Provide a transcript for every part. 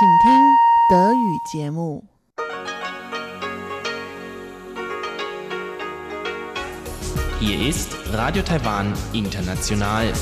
请听德语节目。 Hier ist Radio Taiwan International.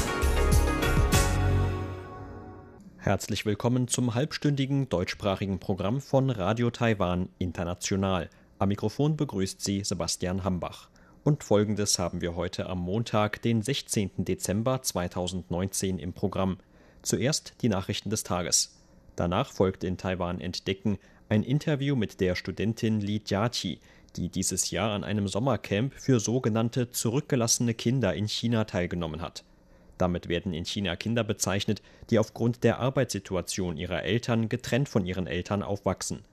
Herzlich willkommen zum halbstündigen deutschsprachigen Programm von Radio Taiwan International. Am Mikrofon begrüßt Sie Sebastian Hambach. Und folgendes haben wir heute am Montag, den 16. Dezember 2019 im Programm. Zuerst die Nachrichten des Tages. Danach folgt in Taiwan Entdecken ein Interview mit der Studentin Li Jiaqi, die dieses Jahr an einem Sommercamp für sogenannte zurückgelassene Kinder in China teilgenommen hat. Damit werden in China Kinder bezeichnet, die aufgrund der Arbeitssituation ihrer Eltern getrennt von ihren Eltern aufwachsen.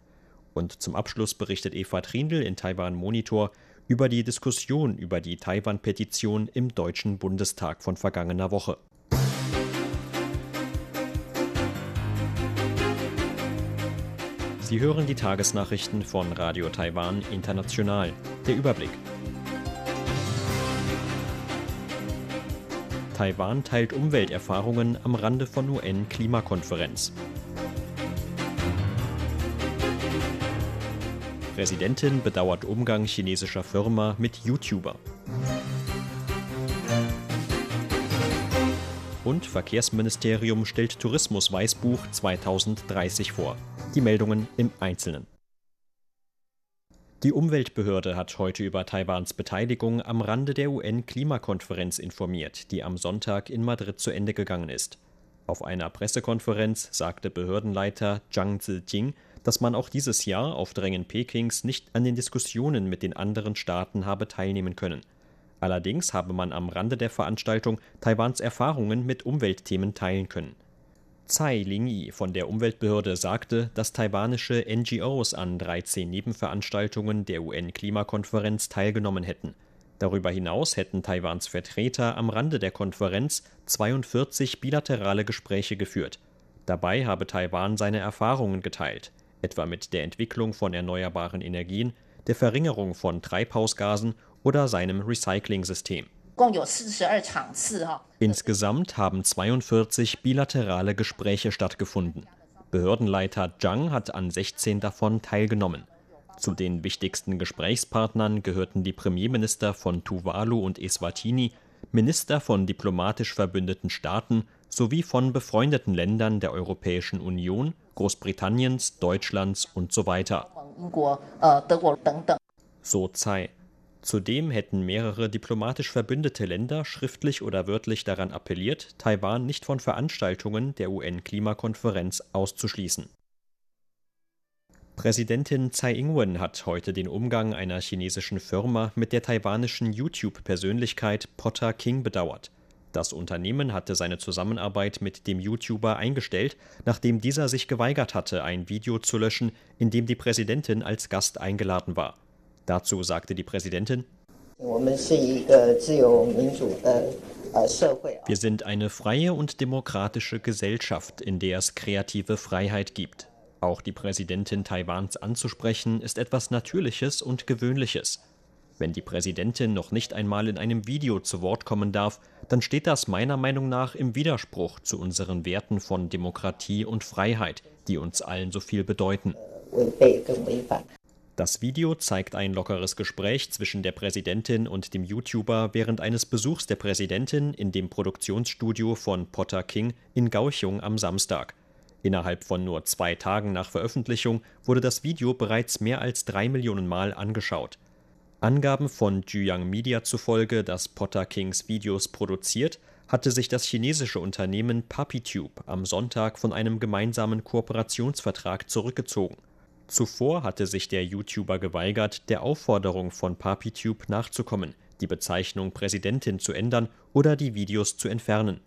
Und zum Abschluss berichtet Eva Trindl in Taiwan Monitor über die Diskussion über die Taiwan-Petition im Deutschen Bundestag von vergangener Woche. Sie hören die Tagesnachrichten von Radio Taiwan International. Der Überblick. Taiwan teilt Umwelterfahrungen am Rande von UN-Klimakonferenz. Präsidentin bedauert Umgang chinesischer Firma mit YouTuber. Und Verkehrsministerium stellt Tourismusweißbuch 2030 vor. Die Meldungen im Einzelnen. Die Umweltbehörde hat heute über Taiwans Beteiligung am Rande der UN-Klimakonferenz informiert, die am Sonntag in Madrid zu Ende gegangen ist. Auf einer Pressekonferenz sagte Behördenleiter Zhang Zijing, dass man auch dieses Jahr auf Drängen Pekings nicht an den Diskussionen mit den anderen Staaten habe teilnehmen können. Allerdings habe man am Rande der Veranstaltung Taiwans Erfahrungen mit Umweltthemen teilen können. Tsai Ling-yi von der Umweltbehörde sagte, dass taiwanische NGOs an 13 Nebenveranstaltungen der UN-Klimakonferenz teilgenommen hätten. Darüber hinaus hätten Taiwans Vertreter am Rande der Konferenz 42 bilaterale Gespräche geführt. Dabei habe Taiwan seine Erfahrungen geteilt, etwa mit der Entwicklung von erneuerbaren Energien, der Verringerung von Treibhausgasen oder seinem Recycling-System. Insgesamt haben 42 bilaterale Gespräche stattgefunden. Behördenleiter Zhang hat an 16 davon teilgenommen. Zu den wichtigsten Gesprächspartnern gehörten die Premierminister von Tuvalu und Eswatini, Minister von diplomatisch verbündeten Staaten sowie von befreundeten Ländern der Europäischen Union, Großbritanniens, Deutschlands und so weiter. So Tsai. Zudem hätten mehrere diplomatisch verbündete Länder schriftlich oder wörtlich daran appelliert, Taiwan nicht von Veranstaltungen der UN-Klimakonferenz auszuschließen. Präsidentin Tsai Ing-wen hat heute den Umgang einer chinesischen Firma mit der taiwanischen YouTube-Persönlichkeit Potter King bedauert. Das Unternehmen hatte seine Zusammenarbeit mit dem YouTuber eingestellt, nachdem dieser sich geweigert hatte, ein Video zu löschen, in dem die Präsidentin als Gast eingeladen war. Dazu sagte die Präsidentin, wir sind eine freie und demokratische Gesellschaft, in der es kreative Freiheit gibt. Auch die Präsidentin Taiwans anzusprechen, ist etwas Natürliches und Gewöhnliches. Wenn die Präsidentin noch nicht einmal in einem Video zu Wort kommen darf, dann steht das meiner Meinung nach im Widerspruch zu unseren Werten von Demokratie und Freiheit, die uns allen so viel bedeuten. Das Video zeigt ein lockeres Gespräch zwischen der Präsidentin und dem YouTuber während eines Besuchs der Präsidentin in dem Produktionsstudio von Potter King in Kaohsiung am Samstag. Innerhalb von nur zwei Tagen nach Veröffentlichung wurde das Video bereits mehr als drei Millionen Mal angeschaut. Angaben von Juyang Media zufolge, das Potter Kings Videos produziert, hatte sich das chinesische Unternehmen PuppyTube am Sonntag von einem gemeinsamen Kooperationsvertrag zurückgezogen. Zuvor hatte sich der YouTuber geweigert, der Aufforderung von PapiTube nachzukommen, die Bezeichnung Präsidentin zu ändern oder die Videos zu entfernen.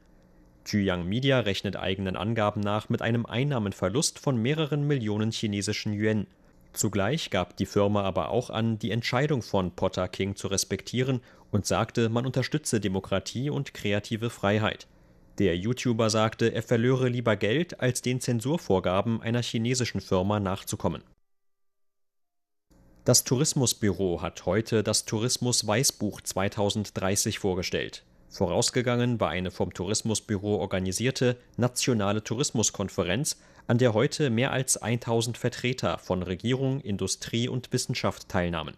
Juyang Media rechnet eigenen Angaben nach mit einem Einnahmenverlust von mehreren Millionen chinesischen Yuan. Zugleich gab die Firma aber auch an, die Entscheidung von Potter King zu respektieren und sagte, man unterstütze Demokratie und kreative Freiheit. Der YouTuber sagte, er verlöre lieber Geld, als den Zensurvorgaben einer chinesischen Firma nachzukommen. Das Tourismusbüro hat heute das Tourismus-Weißbuch 2030 vorgestellt. Vorausgegangen war eine vom Tourismusbüro organisierte nationale Tourismuskonferenz, an der heute mehr als 1000 Vertreter von Regierung, Industrie und Wissenschaft teilnahmen.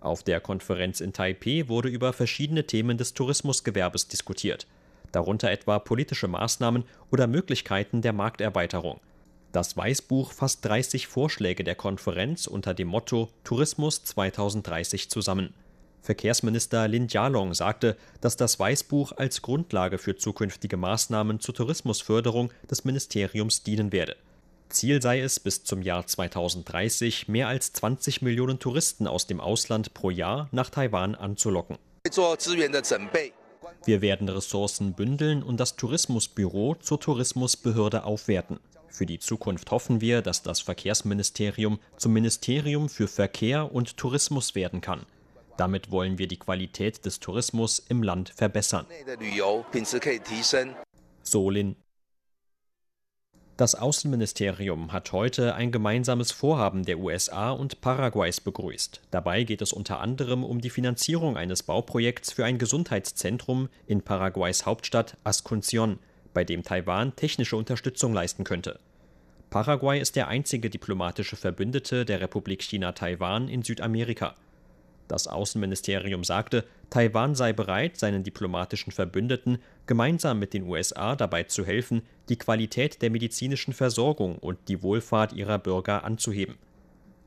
Auf der Konferenz in Taipeh wurde über verschiedene Themen des Tourismusgewerbes diskutiert, darunter etwa politische Maßnahmen oder Möglichkeiten der Markterweiterung. Das Weißbuch fasst 30 Vorschläge der Konferenz unter dem Motto Tourismus 2030 zusammen. Verkehrsminister Lin Jialong sagte, dass das Weißbuch als Grundlage für zukünftige Maßnahmen zur Tourismusförderung des Ministeriums dienen werde. Ziel sei es, bis zum Jahr 2030 mehr als 20 Millionen Touristen aus dem Ausland pro Jahr nach Taiwan anzulocken. Wir werden Ressourcen bündeln und das Tourismusbüro zur Tourismusbehörde aufwerten. Für die Zukunft hoffen wir, dass das Verkehrsministerium zum Ministerium für Verkehr und Tourismus werden kann. Damit wollen wir die Qualität des Tourismus im Land verbessern. Solin. Das Außenministerium hat heute ein gemeinsames Vorhaben der USA und Paraguays begrüßt. Dabei geht es unter anderem um die Finanzierung eines Bauprojekts für ein Gesundheitszentrum in Paraguays Hauptstadt Ascension bei dem Taiwan technische Unterstützung leisten könnte. Paraguay ist der einzige diplomatische Verbündete der Republik China Taiwan in Südamerika. Das Außenministerium sagte, Taiwan sei bereit, seinen diplomatischen Verbündeten gemeinsam mit den USA dabei zu helfen, die Qualität der medizinischen Versorgung und die Wohlfahrt ihrer Bürger anzuheben.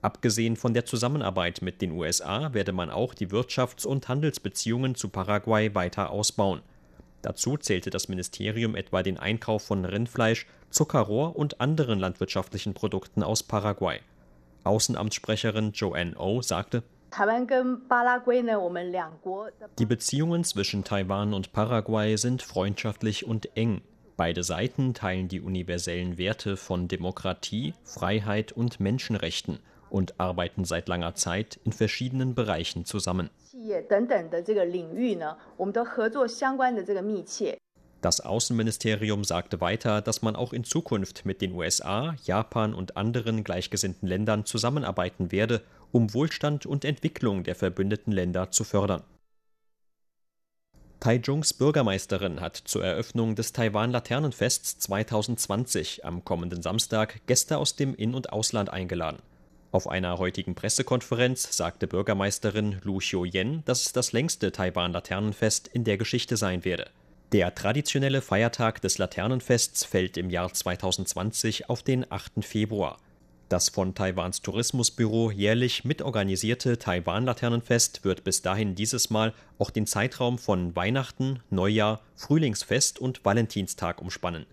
Abgesehen von der Zusammenarbeit mit den USA werde man auch die Wirtschafts- und Handelsbeziehungen zu Paraguay weiter ausbauen. Dazu zählte das Ministerium etwa den Einkauf von Rindfleisch, Zuckerrohr und anderen landwirtschaftlichen Produkten aus Paraguay. Außenamtssprecherin Joanne O sagte, die Beziehungen zwischen Taiwan und Paraguay sind freundschaftlich und eng. Beide Seiten teilen die universellen Werte von Demokratie, Freiheit und Menschenrechten und arbeiten seit langer Zeit in verschiedenen Bereichen zusammen. Das Außenministerium sagte weiter, dass man auch in Zukunft mit den USA, Japan und anderen gleichgesinnten Ländern zusammenarbeiten werde, um Wohlstand und Entwicklung der verbündeten Länder zu fördern. Taichungs Bürgermeisterin hat zur Eröffnung des Taiwan Laternenfests 2020 am kommenden Samstag Gäste aus dem In- und Ausland eingeladen. Auf einer heutigen Pressekonferenz sagte Bürgermeisterin Lu Xiu-yen, dass es das längste Taiwan-Laternenfest in der Geschichte sein werde. Der traditionelle Feiertag des Laternenfests fällt im Jahr 2020 auf den 8. Februar. Das von Taiwans Tourismusbüro jährlich mitorganisierte Taiwan-Laternenfest wird bis dahin dieses Mal auch den Zeitraum von Weihnachten, Neujahr, Frühlingsfest und Valentinstag umspannen.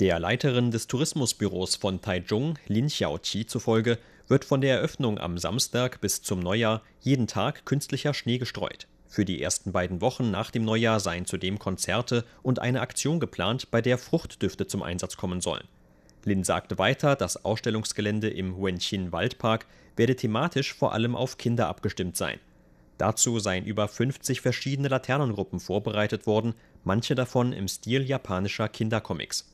Der Leiterin des Tourismusbüros von Taichung, Lin Xiaoqi zufolge, wird von der Eröffnung am Samstag bis zum Neujahr jeden Tag künstlicher Schnee gestreut. Für die ersten beiden Wochen nach dem Neujahr seien zudem Konzerte und eine Aktion geplant, bei der Fruchtdüfte zum Einsatz kommen sollen. Lin sagte weiter, das Ausstellungsgelände im Wenqin Waldpark werde thematisch vor allem auf Kinder abgestimmt sein. Dazu seien über 50 verschiedene Laternengruppen vorbereitet worden, manche davon im Stil japanischer Kindercomics.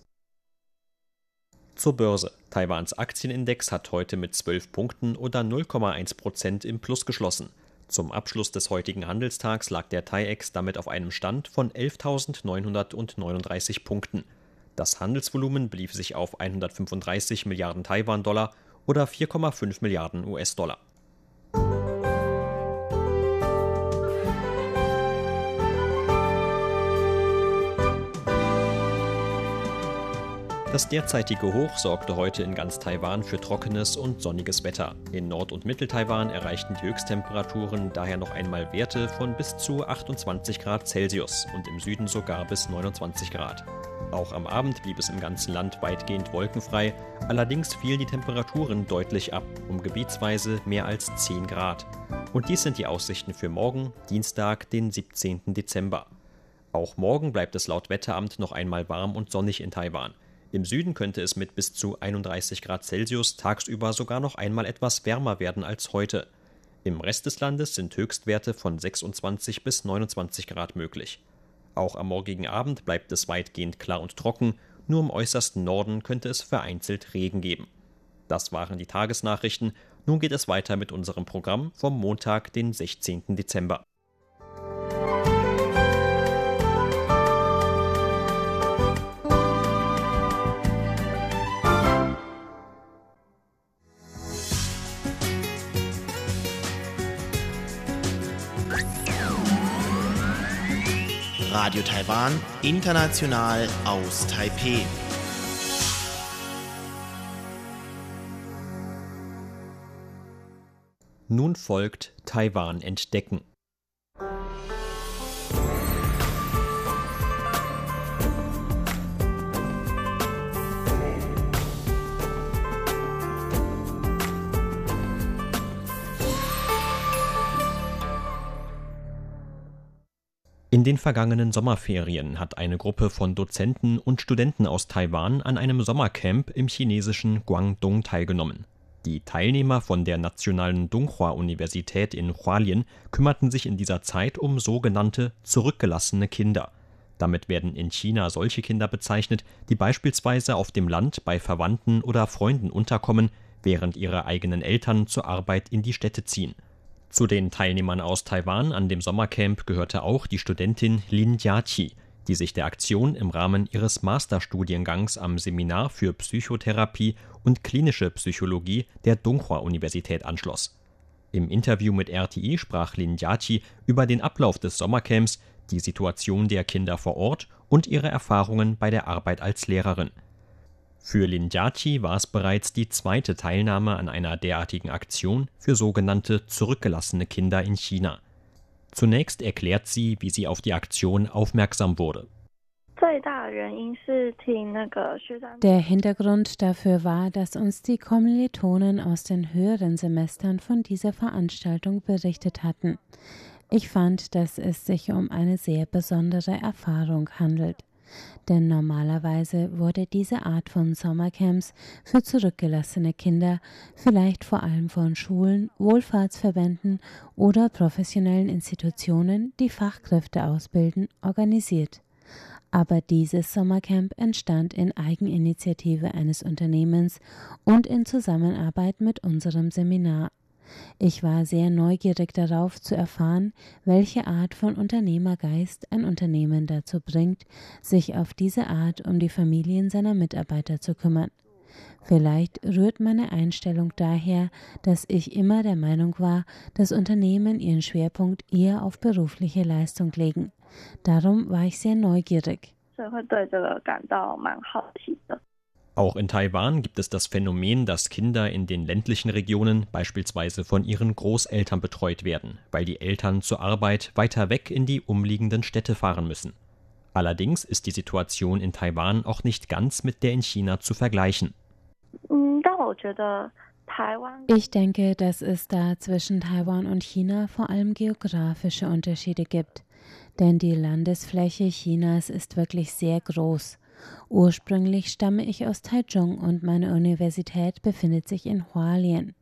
Zur Börse. Taiwans Aktienindex hat heute mit 12 Punkten oder 0,1 Prozent im Plus geschlossen. Zum Abschluss des heutigen Handelstags lag der TAIEX damit auf einem Stand von 11.939 Punkten. Das Handelsvolumen belief sich auf 135 Milliarden Taiwan-Dollar oder 4,5 Milliarden US-Dollar. Das derzeitige Hoch sorgte heute in ganz Taiwan für trockenes und sonniges Wetter. In Nord- und Mittel-Taiwan erreichten die Höchsttemperaturen daher noch einmal Werte von bis zu 28 Grad Celsius und im Süden sogar bis 29 Grad. Auch am Abend blieb es im ganzen Land weitgehend wolkenfrei, allerdings fielen die Temperaturen deutlich ab, um gebietsweise mehr als 10 Grad. Und dies sind die Aussichten für morgen, Dienstag, den 17. Dezember. Auch morgen bleibt es laut Wetteramt noch einmal warm und sonnig in Taiwan. Im Süden könnte es mit bis zu 31 Grad Celsius tagsüber sogar noch einmal etwas wärmer werden als heute. Im Rest des Landes sind Höchstwerte von 26 bis 29 Grad möglich. Auch am morgigen Abend bleibt es weitgehend klar und trocken, nur im äußersten Norden könnte es vereinzelt Regen geben. Das waren die Tagesnachrichten. Nun geht es weiter mit unserem Programm vom Montag, den 16. Dezember. Radio Taiwan, international aus Taipeh. Nun folgt Taiwan entdecken. Den vergangenen Sommerferien hat eine Gruppe von Dozenten und Studenten aus Taiwan an einem Sommercamp im chinesischen Guangdong teilgenommen. Die Teilnehmer von der Nationalen Donghua-Universität in Hualien kümmerten sich in dieser Zeit um sogenannte zurückgelassene Kinder. Damit werden in China solche Kinder bezeichnet, die beispielsweise auf dem Land bei Verwandten oder Freunden unterkommen, während ihre eigenen Eltern zur Arbeit in die Städte ziehen zu den Teilnehmern aus Taiwan an dem Sommercamp gehörte auch die Studentin Lin Jiaqi, die sich der Aktion im Rahmen ihres Masterstudiengangs am Seminar für Psychotherapie und klinische Psychologie der Donghua-Universität anschloss. Im Interview mit RTI sprach Lin Jiaqi über den Ablauf des Sommercamps, die Situation der Kinder vor Ort und ihre Erfahrungen bei der Arbeit als Lehrerin für Linjachi war es bereits die zweite Teilnahme an einer derartigen Aktion für sogenannte zurückgelassene Kinder in China. Zunächst erklärt sie, wie sie auf die Aktion aufmerksam wurde. Der Hintergrund dafür war, dass uns die Kommilitonen aus den höheren Semestern von dieser Veranstaltung berichtet hatten. Ich fand, dass es sich um eine sehr besondere Erfahrung handelt denn normalerweise wurde diese Art von Sommercamps für zurückgelassene Kinder, vielleicht vor allem von Schulen, Wohlfahrtsverbänden oder professionellen Institutionen, die Fachkräfte ausbilden, organisiert. Aber dieses Sommercamp entstand in Eigeninitiative eines Unternehmens und in Zusammenarbeit mit unserem Seminar ich war sehr neugierig darauf zu erfahren, welche Art von Unternehmergeist ein Unternehmen dazu bringt, sich auf diese Art um die Familien seiner Mitarbeiter zu kümmern. Vielleicht rührt meine Einstellung daher, dass ich immer der Meinung war, dass Unternehmen ihren Schwerpunkt eher auf berufliche Leistung legen. Darum war ich sehr neugierig. Auch in Taiwan gibt es das Phänomen, dass Kinder in den ländlichen Regionen beispielsweise von ihren Großeltern betreut werden, weil die Eltern zur Arbeit weiter weg in die umliegenden Städte fahren müssen. Allerdings ist die Situation in Taiwan auch nicht ganz mit der in China zu vergleichen. Ich denke, dass es da zwischen Taiwan und China vor allem geografische Unterschiede gibt. Denn die Landesfläche Chinas ist wirklich sehr groß Ursprünglich stamme ich aus Taichung und meine Universität befindet sich in Hualien.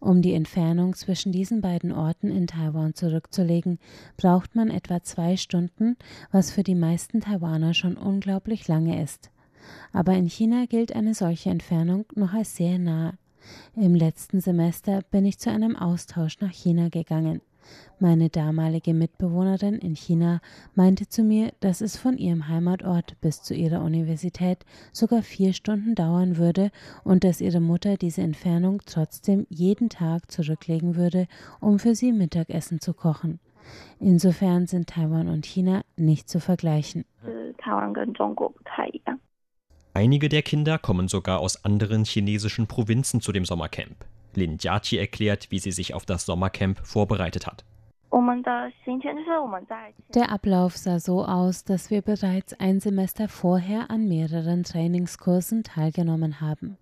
Um die Entfernung zwischen diesen beiden Orten in Taiwan zurückzulegen, braucht man etwa zwei Stunden, was für die meisten Taiwaner schon unglaublich lange ist. Aber in China gilt eine solche Entfernung noch als sehr nah. Im letzten Semester bin ich zu einem Austausch nach China gegangen. Meine damalige Mitbewohnerin in China meinte zu mir, dass es von ihrem Heimatort bis zu ihrer Universität sogar vier Stunden dauern würde und dass ihre Mutter diese Entfernung trotzdem jeden Tag zurücklegen würde, um für sie Mittagessen zu kochen. Insofern sind Taiwan und China nicht zu vergleichen. Einige der Kinder kommen sogar aus anderen chinesischen Provinzen zu dem Sommercamp. Lin Jiaqi erklärt, wie sie sich auf das Sommercamp vorbereitet hat. Der Ablauf sah so aus, dass wir bereits ein Semester vorher an mehreren Trainingskursen teilgenommen haben.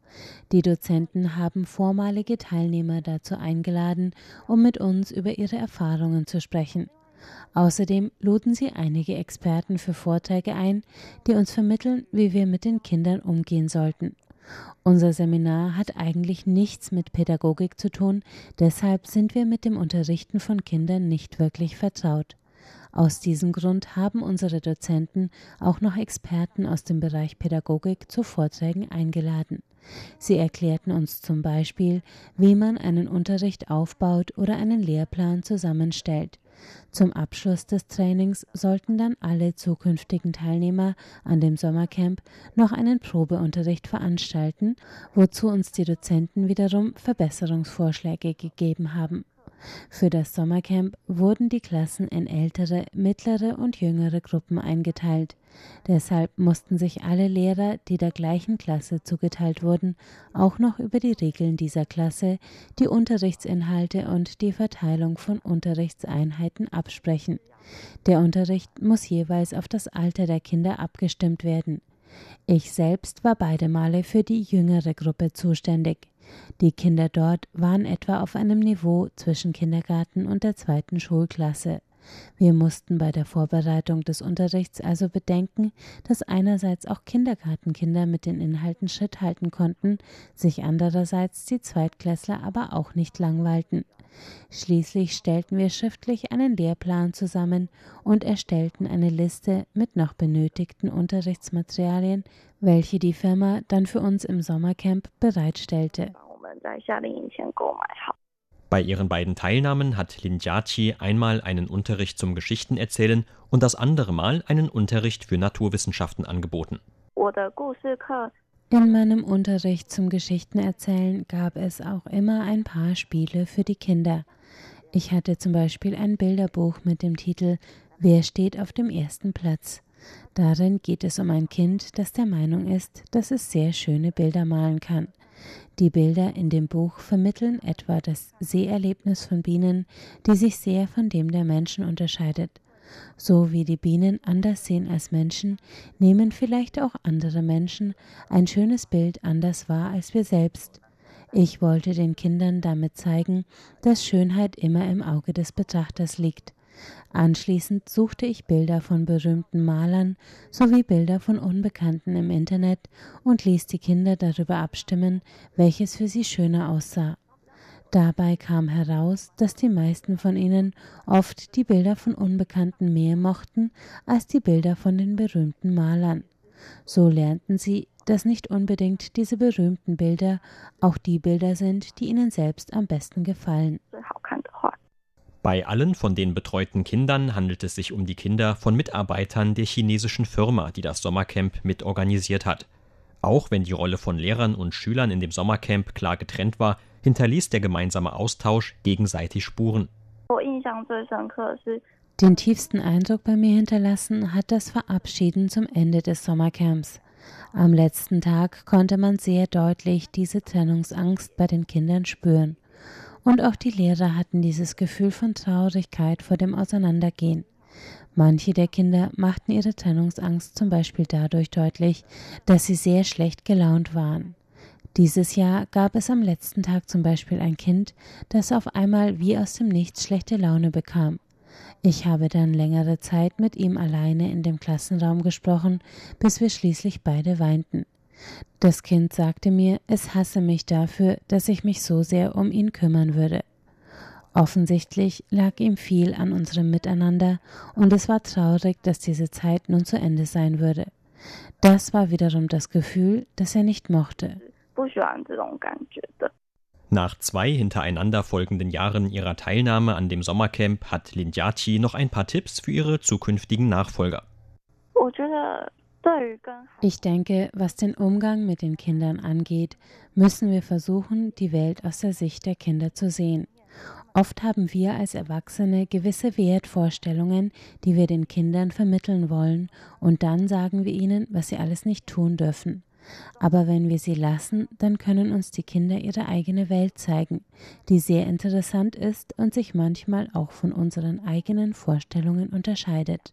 Die Dozenten haben vormalige Teilnehmer dazu eingeladen, um mit uns über ihre Erfahrungen zu sprechen. Außerdem luden sie einige Experten für Vorträge ein, die uns vermitteln, wie wir mit den Kindern umgehen sollten. Unser Seminar hat eigentlich nichts mit Pädagogik zu tun, deshalb sind wir mit dem Unterrichten von Kindern nicht wirklich vertraut. Aus diesem Grund haben unsere Dozenten auch noch Experten aus dem Bereich Pädagogik zu Vorträgen eingeladen. Sie erklärten uns zum Beispiel, wie man einen Unterricht aufbaut oder einen Lehrplan zusammenstellt. Zum Abschluss des Trainings sollten dann alle zukünftigen Teilnehmer an dem Sommercamp noch einen Probeunterricht veranstalten, wozu uns die Dozenten wiederum Verbesserungsvorschläge gegeben haben. Für das Sommercamp wurden die Klassen in ältere, mittlere und jüngere Gruppen eingeteilt. Deshalb mussten sich alle Lehrer, die der gleichen Klasse zugeteilt wurden, auch noch über die Regeln dieser Klasse, die Unterrichtsinhalte und die Verteilung von Unterrichtseinheiten absprechen. Der Unterricht muss jeweils auf das Alter der Kinder abgestimmt werden. Ich selbst war beide Male für die jüngere Gruppe zuständig. Die Kinder dort waren etwa auf einem Niveau zwischen Kindergarten und der zweiten Schulklasse. Wir mussten bei der Vorbereitung des Unterrichts also bedenken, dass einerseits auch Kindergartenkinder mit den Inhalten Schritt halten konnten, sich andererseits die Zweitklässler aber auch nicht langweilten. Schließlich stellten wir schriftlich einen Lehrplan zusammen und erstellten eine Liste mit noch benötigten Unterrichtsmaterialien, welche die Firma dann für uns im Sommercamp bereitstellte. Bei ihren beiden Teilnahmen hat Lin Jiaqi einmal einen Unterricht zum Geschichtenerzählen und das andere Mal einen Unterricht für Naturwissenschaften angeboten. In meinem Unterricht zum Geschichtenerzählen gab es auch immer ein paar Spiele für die Kinder. Ich hatte zum Beispiel ein Bilderbuch mit dem Titel Wer steht auf dem ersten Platz? Darin geht es um ein Kind, das der Meinung ist, dass es sehr schöne Bilder malen kann. Die Bilder in dem Buch vermitteln etwa das Seherlebnis von Bienen, die sich sehr von dem der Menschen unterscheidet. So wie die Bienen anders sehen als Menschen, nehmen vielleicht auch andere Menschen ein schönes Bild anders wahr als wir selbst. Ich wollte den Kindern damit zeigen, dass Schönheit immer im Auge des Betrachters liegt. Anschließend suchte ich Bilder von berühmten Malern sowie Bilder von Unbekannten im Internet und ließ die Kinder darüber abstimmen, welches für sie schöner aussah. Dabei kam heraus, dass die meisten von ihnen oft die Bilder von Unbekannten mehr mochten als die Bilder von den berühmten Malern. So lernten sie, dass nicht unbedingt diese berühmten Bilder auch die Bilder sind, die ihnen selbst am besten gefallen. Bei allen von den betreuten Kindern handelt es sich um die Kinder von Mitarbeitern der chinesischen Firma, die das Sommercamp mit organisiert hat. Auch wenn die Rolle von Lehrern und Schülern in dem Sommercamp klar getrennt war, hinterließ der gemeinsame Austausch gegenseitig Spuren. Den tiefsten Eindruck bei mir hinterlassen hat das Verabschieden zum Ende des Sommercamps. Am letzten Tag konnte man sehr deutlich diese Trennungsangst bei den Kindern spüren. Und auch die Lehrer hatten dieses Gefühl von Traurigkeit vor dem Auseinandergehen. Manche der Kinder machten ihre Trennungsangst zum Beispiel dadurch deutlich, dass sie sehr schlecht gelaunt waren. Dieses Jahr gab es am letzten Tag zum Beispiel ein Kind, das auf einmal wie aus dem Nichts schlechte Laune bekam. Ich habe dann längere Zeit mit ihm alleine in dem Klassenraum gesprochen, bis wir schließlich beide weinten. Das Kind sagte mir, es hasse mich dafür, dass ich mich so sehr um ihn kümmern würde. Offensichtlich lag ihm viel an unserem Miteinander, und es war traurig, dass diese Zeit nun zu Ende sein würde. Das war wiederum das Gefühl, das er nicht mochte. Nach zwei hintereinander folgenden Jahren ihrer Teilnahme an dem Sommercamp hat Lindiachi noch ein paar Tipps für ihre zukünftigen Nachfolger. Ich denke, was den Umgang mit den Kindern angeht, müssen wir versuchen, die Welt aus der Sicht der Kinder zu sehen. Oft haben wir als Erwachsene gewisse Wertvorstellungen, die wir den Kindern vermitteln wollen, und dann sagen wir ihnen, was sie alles nicht tun dürfen. Aber wenn wir sie lassen, dann können uns die Kinder ihre eigene Welt zeigen, die sehr interessant ist und sich manchmal auch von unseren eigenen Vorstellungen unterscheidet.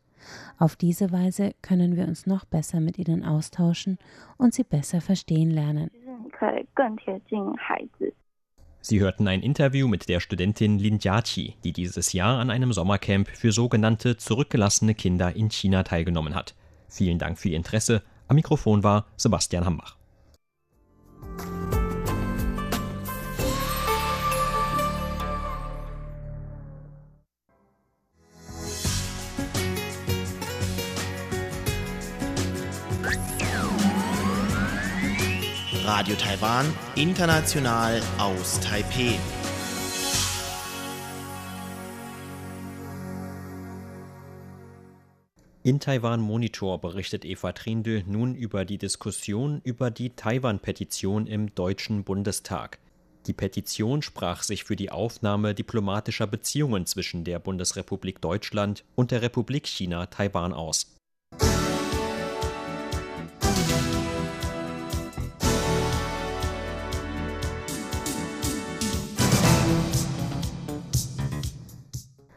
Auf diese Weise können wir uns noch besser mit ihnen austauschen und sie besser verstehen lernen. Sie hörten ein Interview mit der Studentin Lin Jiaqi, die dieses Jahr an einem Sommercamp für sogenannte zurückgelassene Kinder in China teilgenommen hat. Vielen Dank für Ihr Interesse. Am Mikrofon war Sebastian Hambach. Radio Taiwan, international aus Taipeh. In Taiwan Monitor berichtet Eva Trindl nun über die Diskussion über die Taiwan-Petition im Deutschen Bundestag. Die Petition sprach sich für die Aufnahme diplomatischer Beziehungen zwischen der Bundesrepublik Deutschland und der Republik China Taiwan aus.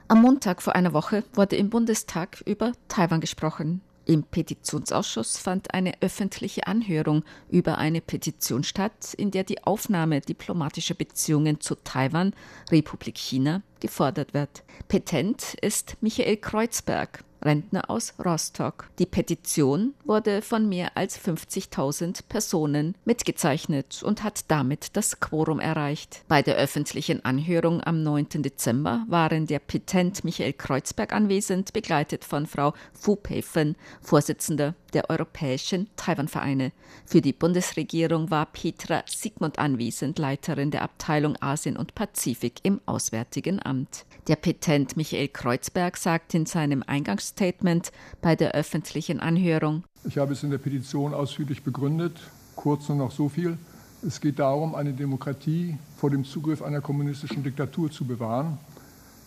Am Montag vor einer Woche wurde im Bundestag über Taiwan gesprochen. Im Petitionsausschuss fand eine öffentliche Anhörung über eine Petition statt, in der die Aufnahme diplomatischer Beziehungen zu Taiwan, Republik China, gefordert wird. Petent ist Michael Kreuzberg, Rentner aus Rostock. Die Petition wurde von mehr als 50.000 Personen mitgezeichnet und hat damit das Quorum erreicht. Bei der öffentlichen Anhörung am 9. Dezember waren der Petent Michael Kreuzberg anwesend, begleitet von Frau Fu Peifen, Vorsitzende der Europäischen Taiwan-Vereine. Für die Bundesregierung war Petra Sigmund anwesend, Leiterin der Abteilung Asien und Pazifik im Auswärtigen Amt. Der Petent Michael Kreuzberg sagt in seinem Eingangsstatement bei der öffentlichen Anhörung, ich habe es in der Petition ausführlich begründet. Kurz nur noch so viel. Es geht darum, eine Demokratie vor dem Zugriff einer kommunistischen Diktatur zu bewahren.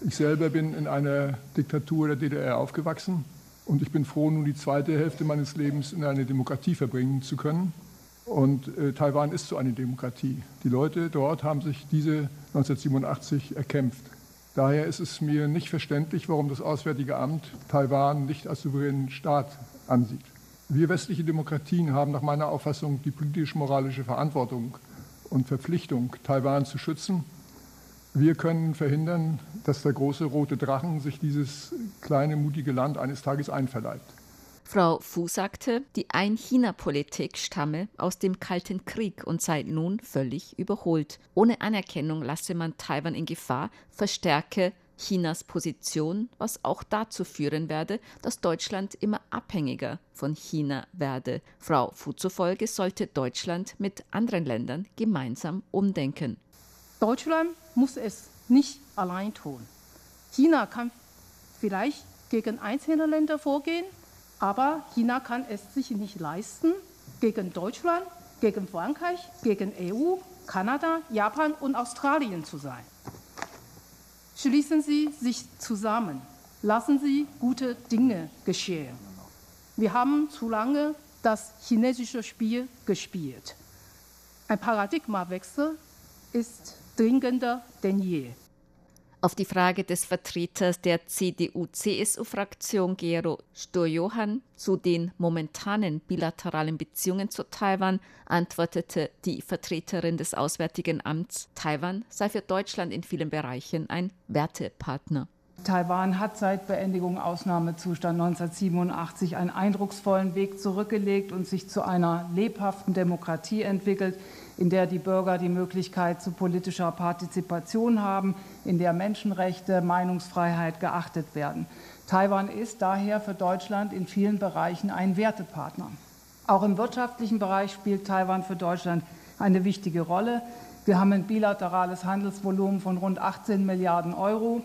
Ich selber bin in einer Diktatur der DDR aufgewachsen und ich bin froh, nun die zweite Hälfte meines Lebens in einer Demokratie verbringen zu können. Und äh, Taiwan ist so eine Demokratie. Die Leute dort haben sich diese 1987 erkämpft. Daher ist es mir nicht verständlich, warum das Auswärtige Amt Taiwan nicht als souveränen Staat ansieht. Wir westliche Demokratien haben nach meiner Auffassung die politisch-moralische Verantwortung und Verpflichtung, Taiwan zu schützen. Wir können verhindern, dass der große rote Drachen sich dieses kleine, mutige Land eines Tages einverleibt. Frau Fu sagte, die Ein-China-Politik stamme aus dem Kalten Krieg und sei nun völlig überholt. Ohne Anerkennung lasse man Taiwan in Gefahr, verstärke Chinas Position, was auch dazu führen werde, dass Deutschland immer abhängiger von China werde. Frau Fu zufolge sollte Deutschland mit anderen Ländern gemeinsam umdenken. Deutschland muss es nicht allein tun. China kann vielleicht gegen einzelne Länder vorgehen, aber China kann es sich nicht leisten, gegen Deutschland, gegen Frankreich, gegen EU, Kanada, Japan und Australien zu sein. Schließen Sie sich zusammen. Lassen Sie gute Dinge geschehen. Wir haben zu lange das chinesische Spiel gespielt. Ein Paradigmawechsel ist dringender denn je. Auf die Frage des Vertreters der CDU-CSU-Fraktion Gero Stojohann zu den momentanen bilateralen Beziehungen zu Taiwan antwortete die Vertreterin des Auswärtigen Amts, Taiwan sei für Deutschland in vielen Bereichen ein Wertepartner. Taiwan hat seit Beendigung Ausnahmezustand 1987 einen eindrucksvollen Weg zurückgelegt und sich zu einer lebhaften Demokratie entwickelt, in der die Bürger die Möglichkeit zu politischer Partizipation haben, in der Menschenrechte, Meinungsfreiheit geachtet werden. Taiwan ist daher für Deutschland in vielen Bereichen ein Wertepartner. Auch im wirtschaftlichen Bereich spielt Taiwan für Deutschland eine wichtige Rolle. Wir haben ein bilaterales Handelsvolumen von rund 18 Milliarden Euro.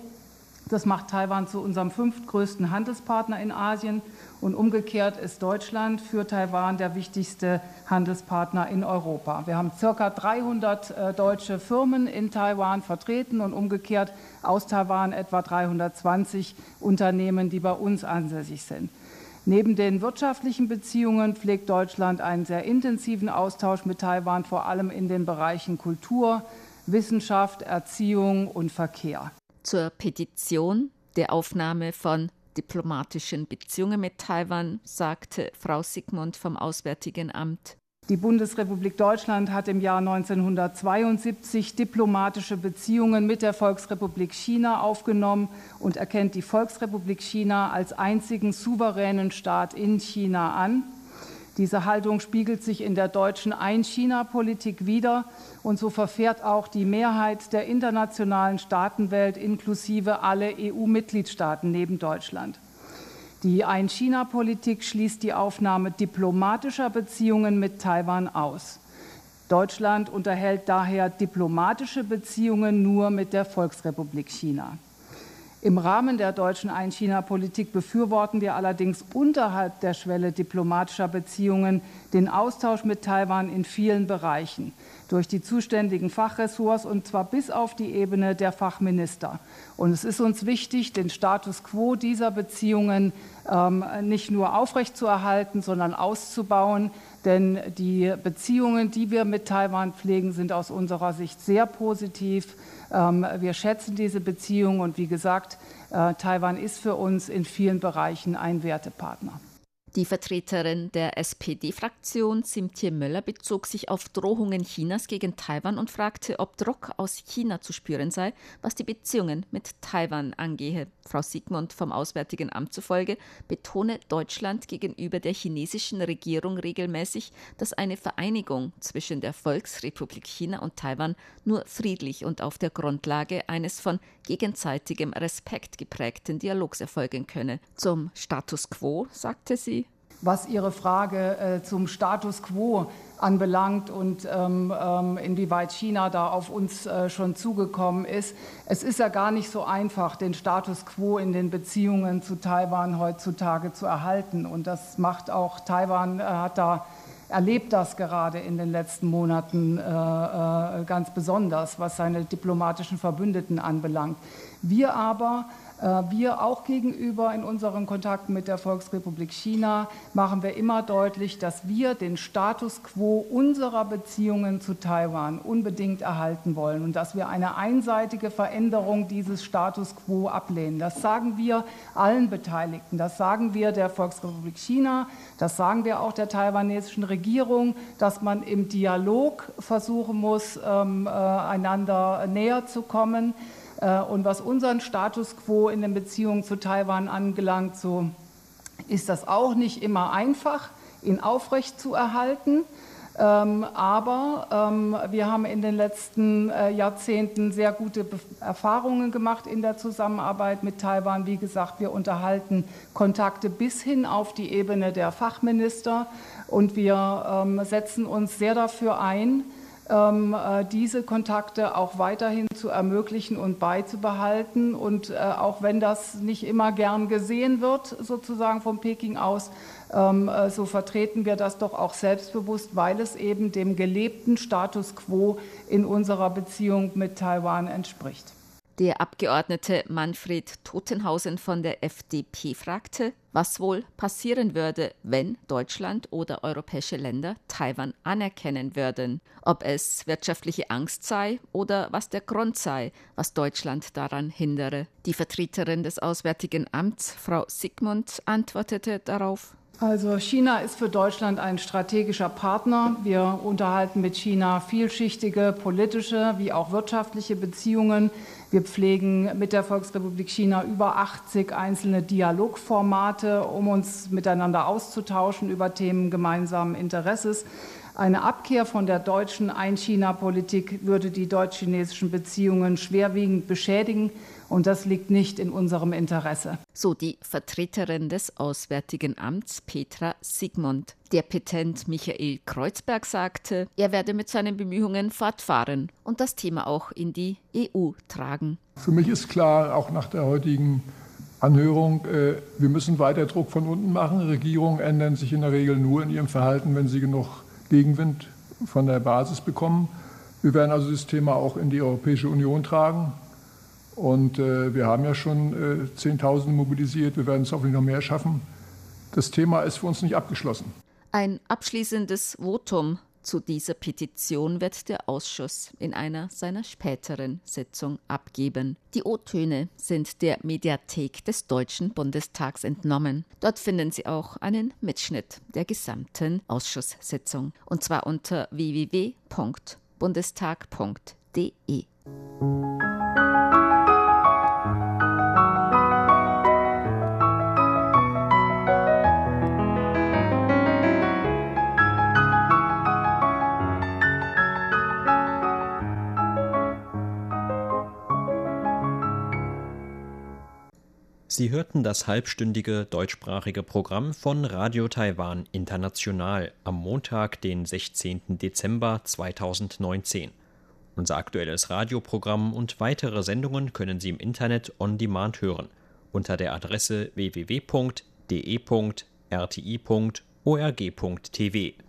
Das macht Taiwan zu unserem fünftgrößten Handelspartner in Asien. Und umgekehrt ist Deutschland für Taiwan der wichtigste Handelspartner in Europa. Wir haben circa 300 äh, deutsche Firmen in Taiwan vertreten und umgekehrt aus Taiwan etwa 320 Unternehmen, die bei uns ansässig sind. Neben den wirtschaftlichen Beziehungen pflegt Deutschland einen sehr intensiven Austausch mit Taiwan, vor allem in den Bereichen Kultur, Wissenschaft, Erziehung und Verkehr zur Petition der Aufnahme von diplomatischen Beziehungen mit Taiwan, sagte Frau Sigmund vom Auswärtigen Amt. Die Bundesrepublik Deutschland hat im Jahr 1972 diplomatische Beziehungen mit der Volksrepublik China aufgenommen und erkennt die Volksrepublik China als einzigen souveränen Staat in China an. Diese Haltung spiegelt sich in der deutschen Ein-China-Politik wider und so verfährt auch die Mehrheit der internationalen Staatenwelt inklusive alle EU-Mitgliedstaaten neben Deutschland. Die Ein-China-Politik schließt die Aufnahme diplomatischer Beziehungen mit Taiwan aus. Deutschland unterhält daher diplomatische Beziehungen nur mit der Volksrepublik China. Im Rahmen der deutschen Ein-China-Politik befürworten wir allerdings unterhalb der Schwelle diplomatischer Beziehungen den Austausch mit Taiwan in vielen Bereichen. durch die zuständigen Fachressorts und zwar bis auf die Ebene der Fachminister. Und es ist uns wichtig, den Status quo dieser Beziehungen ähm, nicht nur aufrechtzuerhalten, sondern auszubauen. Denn die Beziehungen, die wir mit Taiwan pflegen, sind aus unserer Sicht sehr positiv. Ähm, wir schätzen diese Beziehungen und wie gesagt, äh, Taiwan ist für uns in vielen Bereichen ein Wertepartner. Die Vertreterin der SPD-Fraktion, Simtje Möller, bezog sich auf Drohungen Chinas gegen Taiwan und fragte, ob Druck aus China zu spüren sei, was die Beziehungen mit Taiwan angehe. Frau Sigmund vom Auswärtigen Amt zufolge betone Deutschland gegenüber der chinesischen Regierung regelmäßig, dass eine Vereinigung zwischen der Volksrepublik China und Taiwan nur friedlich und auf der Grundlage eines von gegenseitigem Respekt geprägten Dialogs erfolgen könne. Zum Status quo sagte sie, was Ihre Frage äh, zum Status quo anbelangt und ähm, ähm, inwieweit China da auf uns äh, schon zugekommen ist. Es ist ja gar nicht so einfach, den Status quo in den Beziehungen zu Taiwan heutzutage zu erhalten. Und das macht auch Taiwan, äh, hat da erlebt das gerade in den letzten Monaten ganz besonders, was seine diplomatischen Verbündeten anbelangt. Wir aber wir auch gegenüber in unseren Kontakten mit der Volksrepublik China machen wir immer deutlich, dass wir den Status quo unserer Beziehungen zu Taiwan unbedingt erhalten wollen und dass wir eine einseitige Veränderung dieses Status quo ablehnen. Das sagen wir allen Beteiligten. Das sagen wir der Volksrepublik China. Das sagen wir auch der taiwanesischen Regierung, dass man im Dialog versuchen muss, ähm, äh, einander näher zu kommen. Äh, und was unseren Status quo in den Beziehungen zu Taiwan angelangt, so ist das auch nicht immer einfach, ihn aufrecht zu erhalten. Ähm, aber ähm, wir haben in den letzten äh, Jahrzehnten sehr gute Erfahrungen gemacht in der Zusammenarbeit mit Taiwan. Wie gesagt, wir unterhalten Kontakte bis hin auf die Ebene der Fachminister und wir ähm, setzen uns sehr dafür ein, diese Kontakte auch weiterhin zu ermöglichen und beizubehalten. Und äh, auch wenn das nicht immer gern gesehen wird, sozusagen von Peking aus, ähm, äh, so vertreten wir das doch auch selbstbewusst, weil es eben dem gelebten Status quo in unserer Beziehung mit Taiwan entspricht. Der Abgeordnete Manfred Totenhausen von der FDP fragte, was wohl passieren würde, wenn Deutschland oder europäische Länder Taiwan anerkennen würden, ob es wirtschaftliche Angst sei oder was der Grund sei, was Deutschland daran hindere. Die Vertreterin des Auswärtigen Amts, Frau Sigmund, antwortete darauf also China ist für Deutschland ein strategischer Partner. Wir unterhalten mit China vielschichtige politische wie auch wirtschaftliche Beziehungen. Wir pflegen mit der Volksrepublik China über 80 einzelne Dialogformate, um uns miteinander auszutauschen über Themen gemeinsamen Interesses. Eine Abkehr von der deutschen Ein-China-Politik würde die deutsch-chinesischen Beziehungen schwerwiegend beschädigen. Und das liegt nicht in unserem Interesse. So die Vertreterin des Auswärtigen Amts Petra Sigmund. Der Petent Michael Kreuzberg sagte, er werde mit seinen Bemühungen fortfahren und das Thema auch in die EU tragen. Für mich ist klar, auch nach der heutigen Anhörung, äh, wir müssen weiter Druck von unten machen. Regierungen ändern sich in der Regel nur in ihrem Verhalten, wenn sie genug Gegenwind von der Basis bekommen. Wir werden also das Thema auch in die Europäische Union tragen. Und äh, wir haben ja schon äh, Zehntausende mobilisiert. Wir werden es hoffentlich noch mehr schaffen. Das Thema ist für uns nicht abgeschlossen. Ein abschließendes Votum zu dieser Petition wird der Ausschuss in einer seiner späteren Sitzungen abgeben. Die O-Töne sind der Mediathek des Deutschen Bundestags entnommen. Dort finden Sie auch einen Mitschnitt der gesamten Ausschusssitzung. Und zwar unter www.bundestag.de. Sie hörten das halbstündige deutschsprachige Programm von Radio Taiwan International am Montag, den 16. Dezember 2019. Unser aktuelles Radioprogramm und weitere Sendungen können Sie im Internet on demand hören unter der Adresse www.de.rti.org.tv.